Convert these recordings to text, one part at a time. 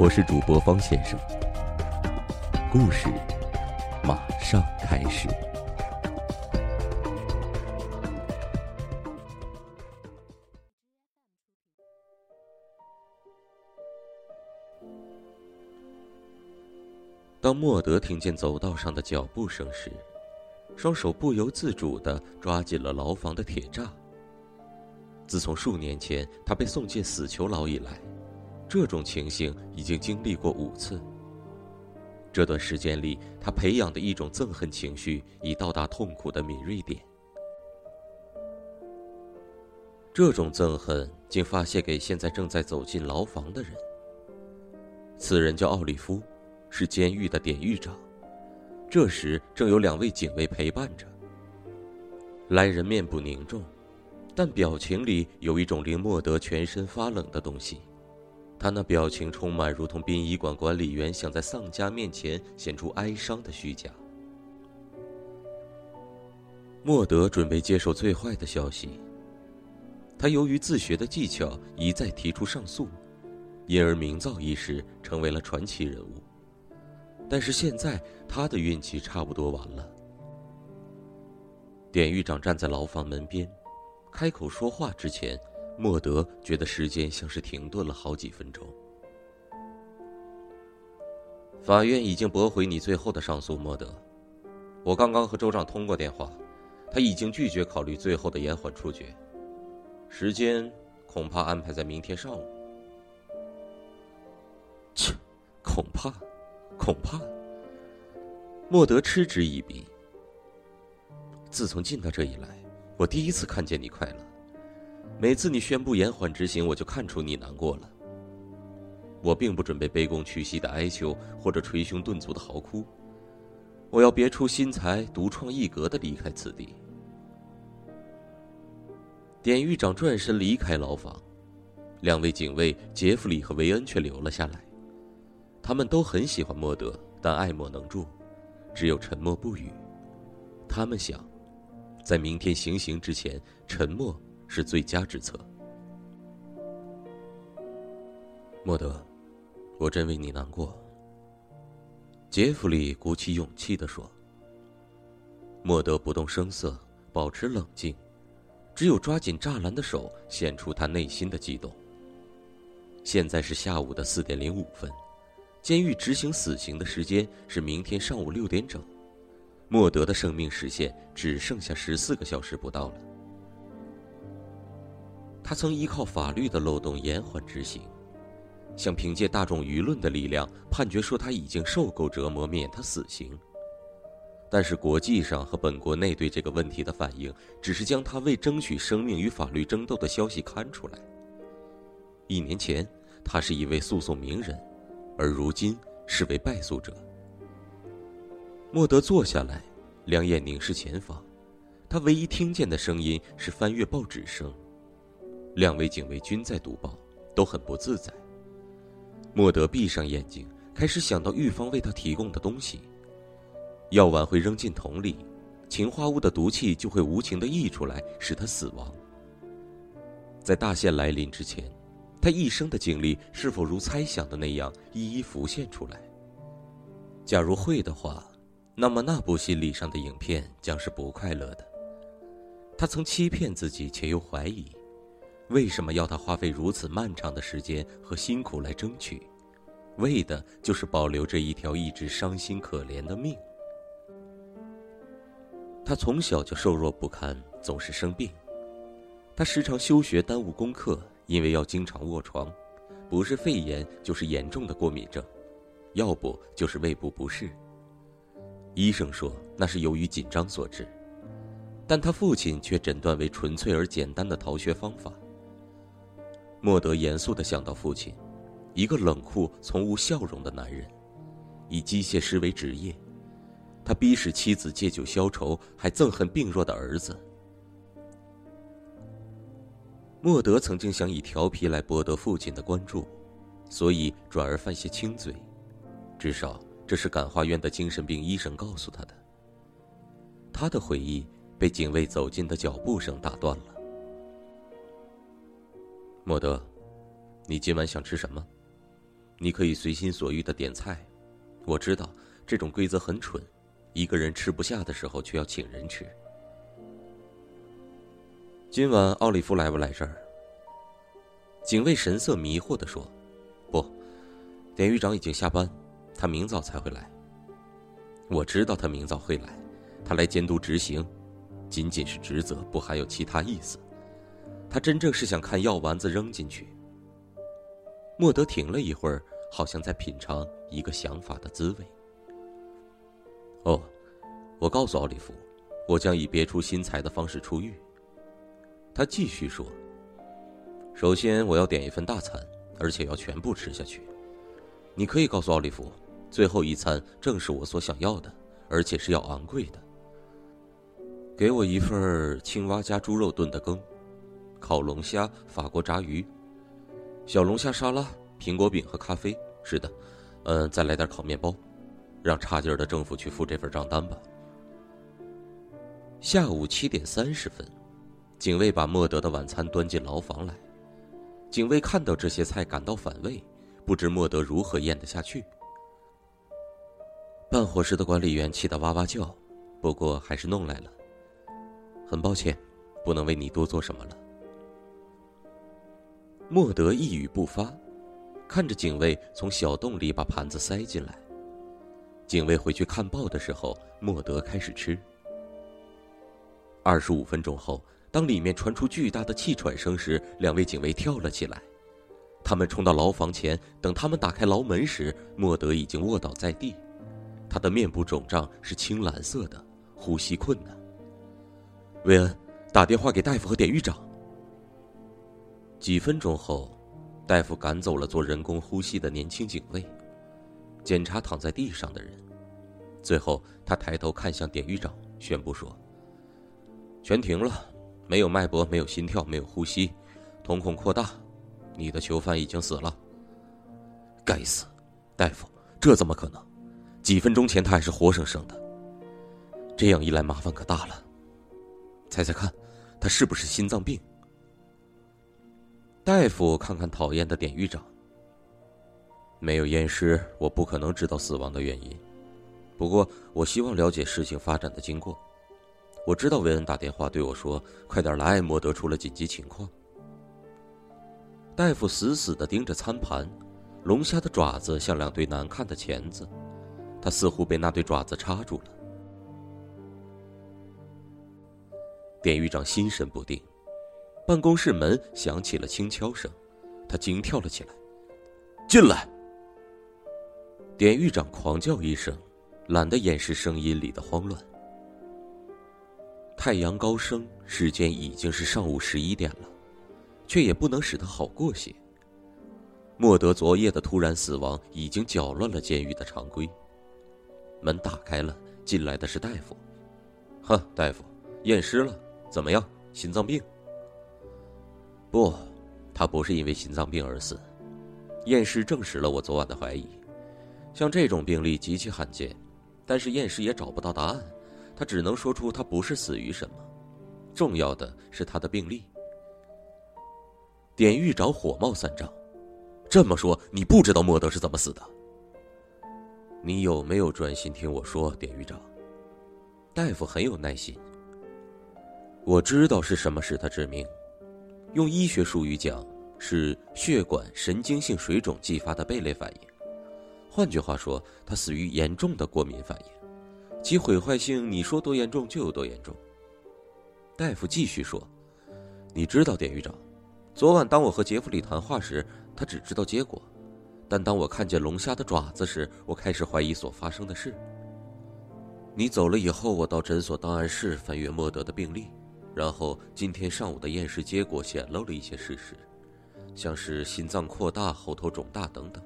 我是主播方先生，故事马上开始。当莫德听见走道上的脚步声时，双手不由自主的抓紧了牢房的铁栅。自从数年前他被送进死囚牢以来，这种情形已经经历过五次。这段时间里，他培养的一种憎恨情绪已到达痛苦的敏锐点。这种憎恨竟发泄给现在正在走进牢房的人。此人叫奥利夫。是监狱的典狱长，这时正有两位警卫陪伴着。来人面部凝重，但表情里有一种令莫德全身发冷的东西。他那表情充满如同殡仪馆管理员想在丧家面前显出哀伤的虚假。莫德准备接受最坏的消息。他由于自学的技巧一再提出上诉，因而名噪一时，成为了传奇人物。但是现在他的运气差不多完了。典狱长站在牢房门边，开口说话之前，莫德觉得时间像是停顿了好几分钟。法院已经驳回你最后的上诉，莫德。我刚刚和州长通过电话，他已经拒绝考虑最后的延缓处决，时间恐怕安排在明天上午。切，恐怕。恐怕，莫德嗤之以鼻。自从进到这以来，我第一次看见你快乐。每次你宣布延缓执行，我就看出你难过了。我并不准备卑躬屈膝的哀求，或者捶胸顿足的嚎哭。我要别出心裁、独创一格的离开此地。典狱长转身离开牢房，两位警卫杰弗里和维恩却留了下来。他们都很喜欢莫德，但爱莫能助，只有沉默不语。他们想，在明天行刑之前，沉默是最佳之策。莫德，我真为你难过。杰弗里鼓起勇气地说。莫德不动声色，保持冷静，只有抓紧栅栏的手显出他内心的激动。现在是下午的四点零五分。监狱执行死刑的时间是明天上午六点整，莫德的生命时限只剩下十四个小时不到了。他曾依靠法律的漏洞延缓执行，想凭借大众舆论的力量判决说他已经受够折磨，免他死刑。但是国际上和本国内对这个问题的反应，只是将他为争取生命与法律争斗的消息刊出来。一年前，他是一位诉讼名人。而如今是位败诉者。莫德坐下来，两眼凝视前方，他唯一听见的声音是翻阅报纸声。两位警卫均在读报，都很不自在。莫德闭上眼睛，开始想到狱方为他提供的东西：药丸会扔进桶里，氰化物的毒气就会无情的溢出来，使他死亡。在大限来临之前。他一生的经历是否如猜想的那样一一浮现出来？假如会的话，那么那部心理上的影片将是不快乐的。他曾欺骗自己，且又怀疑，为什么要他花费如此漫长的时间和辛苦来争取，为的就是保留这一条一直伤心可怜的命。他从小就瘦弱不堪，总是生病，他时常休学耽误功课。因为要经常卧床，不是肺炎就是严重的过敏症，要不就是胃部不适。医生说那是由于紧张所致，但他父亲却诊断为纯粹而简单的逃学方法。莫德严肃地想到父亲，一个冷酷、从无笑容的男人，以机械师为职业。他逼使妻子借酒消愁，还憎恨病弱的儿子。莫德曾经想以调皮来博得父亲的关注，所以转而犯些轻罪，至少这是感化院的精神病医生告诉他的。他的回忆被警卫走近的脚步声打断了。莫德，你今晚想吃什么？你可以随心所欲的点菜。我知道这种规则很蠢，一个人吃不下的时候却要请人吃。今晚奥利弗来不来这儿？警卫神色迷惑的说：“不，典狱长已经下班，他明早才会来。我知道他明早会来，他来监督执行，仅仅是职责，不含有其他意思。他真正是想看药丸子扔进去。”莫德停了一会儿，好像在品尝一个想法的滋味。哦，我告诉奥利弗，我将以别出心裁的方式出狱。他继续说：“首先，我要点一份大餐，而且要全部吃下去。你可以告诉奥利弗，最后一餐正是我所想要的，而且是要昂贵的。给我一份青蛙加猪肉炖的羹，烤龙虾、法国炸鱼，小龙虾沙拉、苹果饼和咖啡。是的，嗯，再来点烤面包。让差劲儿的政府去付这份账单吧。”下午七点三十分。警卫把莫德的晚餐端进牢房来。警卫看到这些菜感到反胃，不知莫德如何咽得下去。办伙食的管理员气得哇哇叫，不过还是弄来了。很抱歉，不能为你多做什么了。莫德一语不发，看着警卫从小洞里把盘子塞进来。警卫回去看报的时候，莫德开始吃。二十五分钟后。当里面传出巨大的气喘声时，两位警卫跳了起来，他们冲到牢房前。等他们打开牢门时，莫德已经卧倒在地，他的面部肿胀是青蓝色的，呼吸困难。韦恩，打电话给大夫和典狱长。几分钟后，大夫赶走了做人工呼吸的年轻警卫，检查躺在地上的人，最后他抬头看向典狱长，宣布说：“全停了。”没有脉搏，没有心跳，没有呼吸，瞳孔扩大，你的囚犯已经死了。该死，大夫，这怎么可能？几分钟前他还是活生生的。这样一来，麻烦可大了。猜猜看，他是不是心脏病？大夫看看讨厌的典狱长。没有验尸，我不可能知道死亡的原因。不过，我希望了解事情发展的经过。我知道维恩打电话对我说：“快点来，莫德出了紧急情况。”大夫死死的盯着餐盘，龙虾的爪子像两对难看的钳子，他似乎被那对爪子插住了。典狱长心神不定，办公室门响起了轻敲声，他惊跳了起来：“进来！”典狱长狂叫一声，懒得掩饰声音里的慌乱。太阳高升，时间已经是上午十一点了，却也不能使他好过些。莫德昨夜的突然死亡已经搅乱了监狱的常规。门打开了，进来的是大夫。呵，大夫，验尸了，怎么样？心脏病？不，他不是因为心脏病而死。验尸证实了我昨晚的怀疑。像这种病例极其罕见，但是验尸也找不到答案。他只能说出他不是死于什么，重要的是他的病历。典狱长火冒三丈，这么说你不知道莫德是怎么死的？你有没有专心听我说，典狱长？大夫很有耐心。我知道是什么使他致命，用医学术语讲是血管神经性水肿激发的贝类反应。换句话说，他死于严重的过敏反应。其毁坏性，你说多严重就有多严重。大夫继续说：“你知道，典狱长，昨晚当我和杰弗里谈话时，他只知道结果；但当我看见龙虾的爪子时，我开始怀疑所发生的事。你走了以后，我到诊所档案室翻阅莫德的病历，然后今天上午的验尸结果显露了一些事实。像是心脏扩大、喉头肿大等等。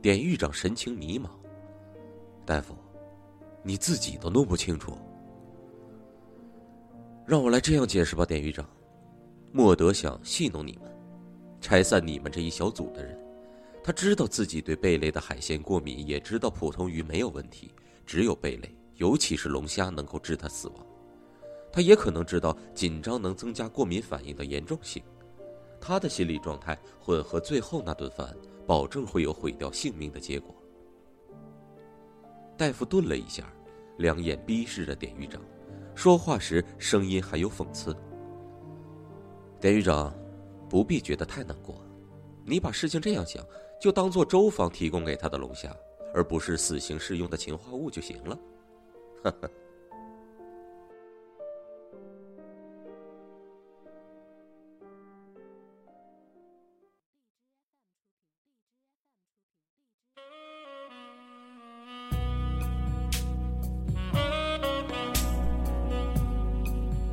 典狱长神情迷茫：“大夫，你自己都弄不清楚，让我来这样解释吧，典狱长。莫德想戏弄你们，拆散你们这一小组的人。他知道自己对贝类的海鲜过敏，也知道普通鱼没有问题，只有贝类，尤其是龙虾能够致他死亡。他也可能知道紧张能增加过敏反应的严重性。他的心理状态混合最后那顿饭。”保证会有毁掉性命的结果。大夫顿了一下，两眼逼视着典狱长，说话时声音还有讽刺。典狱长，不必觉得太难过，你把事情这样想，就当做周房提供给他的龙虾，而不是死刑适用的氰化物就行了。哈哈。